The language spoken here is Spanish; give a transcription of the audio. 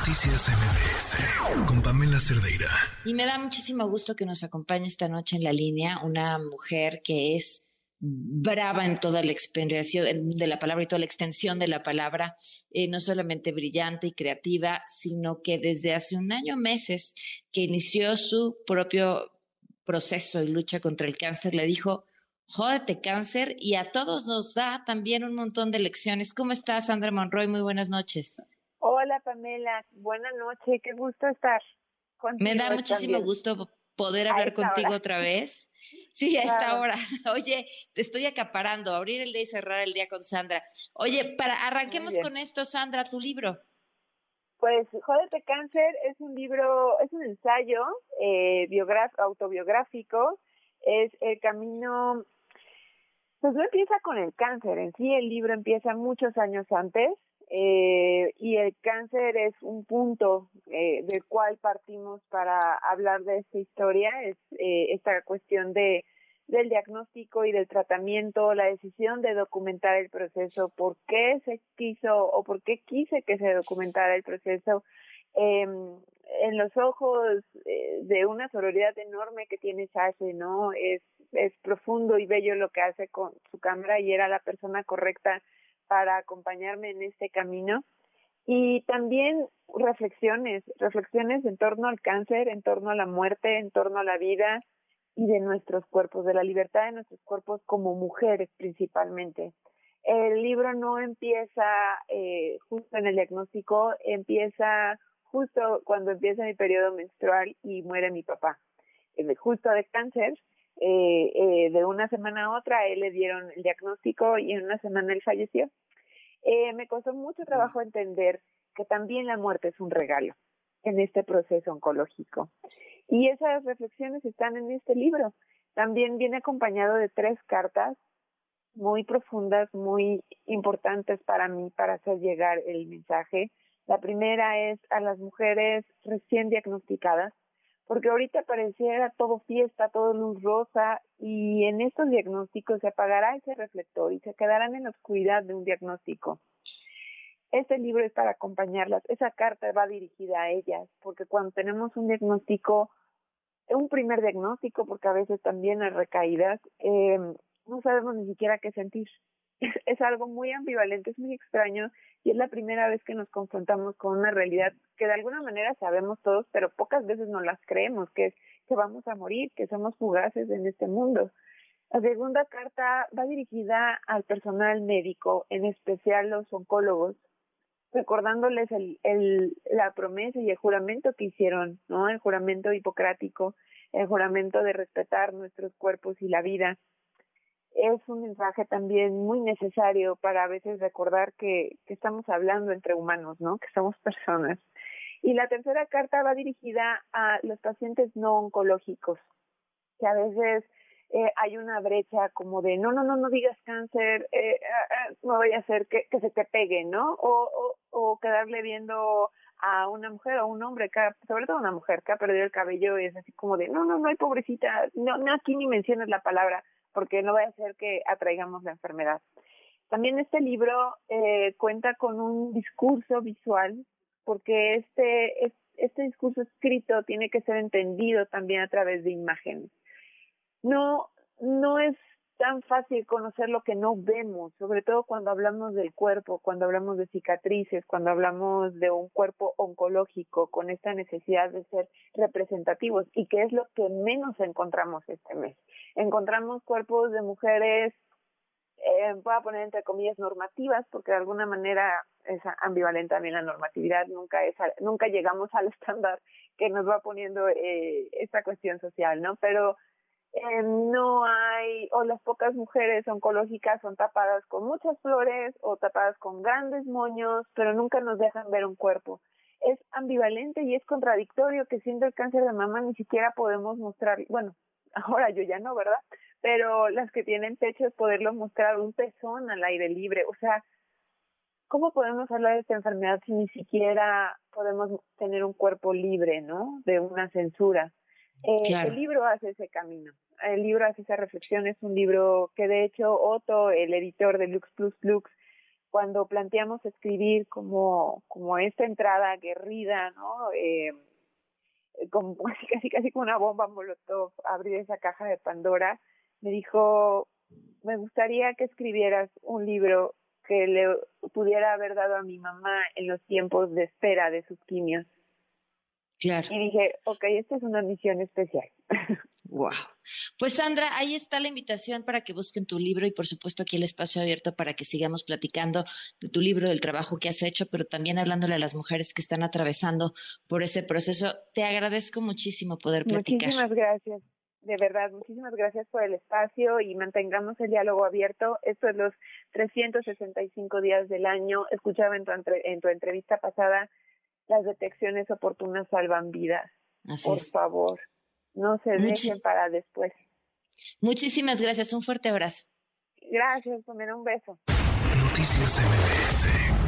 Noticias MBS con Pamela Cerdeira. Y me da muchísimo gusto que nos acompañe esta noche en la línea una mujer que es brava en toda la experiencia de la palabra y toda la extensión de la palabra, eh, no solamente brillante y creativa, sino que desde hace un año, meses, que inició su propio proceso y lucha contra el cáncer, le dijo, jódete cáncer y a todos nos da también un montón de lecciones. ¿Cómo estás, Sandra Monroy? Muy buenas noches. Hola, Pamela. Buenas noches. Qué gusto estar contigo. Me da muchísimo gusto poder hablar contigo otra vez. Sí, a esta hora. Oye, te estoy acaparando, abrir el día y cerrar el día con Sandra. Oye, para arranquemos con esto, Sandra, tu libro. Pues Jódete Cáncer es un libro, es un ensayo eh, autobiográfico, es el camino pues no empieza con el cáncer, en sí el libro empieza muchos años antes eh, y el cáncer es un punto eh, del cual partimos para hablar de esta historia, es eh, esta cuestión de del diagnóstico y del tratamiento, la decisión de documentar el proceso, por qué se quiso o por qué quise que se documentara el proceso, eh, en los ojos eh, de una sororidad enorme que tiene Sasha, ¿no? Es, es profundo y bello lo que hace con su cámara y era la persona correcta para acompañarme en este camino. Y también reflexiones, reflexiones en torno al cáncer, en torno a la muerte, en torno a la vida y de nuestros cuerpos, de la libertad de nuestros cuerpos como mujeres principalmente. El libro no empieza eh, justo en el diagnóstico, empieza justo cuando empieza mi periodo menstrual y muere mi papá, eh, justo de cáncer. Eh, eh, de una semana a otra, él le dieron el diagnóstico y en una semana él falleció. Eh, me costó mucho trabajo entender que también la muerte es un regalo en este proceso oncológico. Y esas reflexiones están en este libro. También viene acompañado de tres cartas muy profundas, muy importantes para mí, para hacer llegar el mensaje. La primera es a las mujeres recién diagnosticadas, porque ahorita pareciera todo fiesta, todo luz rosa, y en estos diagnósticos se apagará ese reflector y se quedarán en la oscuridad de un diagnóstico. Este libro es para acompañarlas, esa carta va dirigida a ellas, porque cuando tenemos un diagnóstico, un primer diagnóstico, porque a veces también hay recaídas, eh, no sabemos ni siquiera qué sentir es, algo muy ambivalente, es muy extraño y es la primera vez que nos confrontamos con una realidad que de alguna manera sabemos todos, pero pocas veces nos las creemos, que es que vamos a morir, que somos fugaces en este mundo. La segunda carta va dirigida al personal médico, en especial los oncólogos, recordándoles el, el, la promesa y el juramento que hicieron, ¿no? El juramento hipocrático, el juramento de respetar nuestros cuerpos y la vida es un mensaje también muy necesario para a veces recordar que, que estamos hablando entre humanos, ¿no? Que somos personas. Y la tercera carta va dirigida a los pacientes no oncológicos, que a veces eh, hay una brecha como de no, no, no, no digas cáncer, eh, ah, ah, no voy a hacer que, que se te pegue, ¿no? O, o, o quedarle viendo a una mujer o un hombre, que, sobre todo una mujer que ha perdido el cabello y es así como de no, no, no hay pobrecita, no, no aquí ni menciones la palabra porque no va a ser que atraigamos la enfermedad. También este libro eh, cuenta con un discurso visual, porque este, este discurso escrito tiene que ser entendido también a través de imágenes. No, no es tan fácil conocer lo que no vemos, sobre todo cuando hablamos del cuerpo, cuando hablamos de cicatrices, cuando hablamos de un cuerpo oncológico con esta necesidad de ser representativos y que es lo que menos encontramos este mes. Encontramos cuerpos de mujeres, eh, voy a poner entre comillas normativas, porque de alguna manera es ambivalente también la normatividad, nunca es, nunca llegamos al estándar que nos va poniendo eh, esta cuestión social, ¿no? Pero eh, no hay, o las pocas mujeres oncológicas son tapadas con muchas flores o tapadas con grandes moños, pero nunca nos dejan ver un cuerpo. Es ambivalente y es contradictorio que siendo el cáncer de mama ni siquiera podemos mostrar, bueno, ahora yo ya no, ¿verdad? Pero las que tienen pecho es poderlo mostrar un pezón al aire libre, o sea, ¿cómo podemos hablar de esta enfermedad si ni siquiera podemos tener un cuerpo libre, ¿no? De una censura. Eh, el libro hace ese camino. El libro hace esa reflexión. Es un libro que, de hecho, Otto, el editor de Lux Plus Lux, cuando planteamos escribir como, como esta entrada aguerrida, ¿no? Eh, como casi, casi, casi como una bomba molotov, abrir esa caja de Pandora, me dijo, me gustaría que escribieras un libro que le pudiera haber dado a mi mamá en los tiempos de espera de sus quimios. Claro. Y dije, ok, esta es una misión especial. Wow. Pues Sandra, ahí está la invitación para que busquen tu libro y por supuesto aquí el espacio abierto para que sigamos platicando de tu libro, del trabajo que has hecho, pero también hablándole a las mujeres que están atravesando por ese proceso. Te agradezco muchísimo poder platicar. Muchísimas gracias. De verdad, muchísimas gracias por el espacio y mantengamos el diálogo abierto. Esto es los 365 días del año. Escuchaba en tu, en tu entrevista pasada, las detecciones oportunas salvan vidas. Así por favor, no se dejen para después. Muchísimas gracias. Un fuerte abrazo. Gracias, Pamela. Un beso. Noticias MBS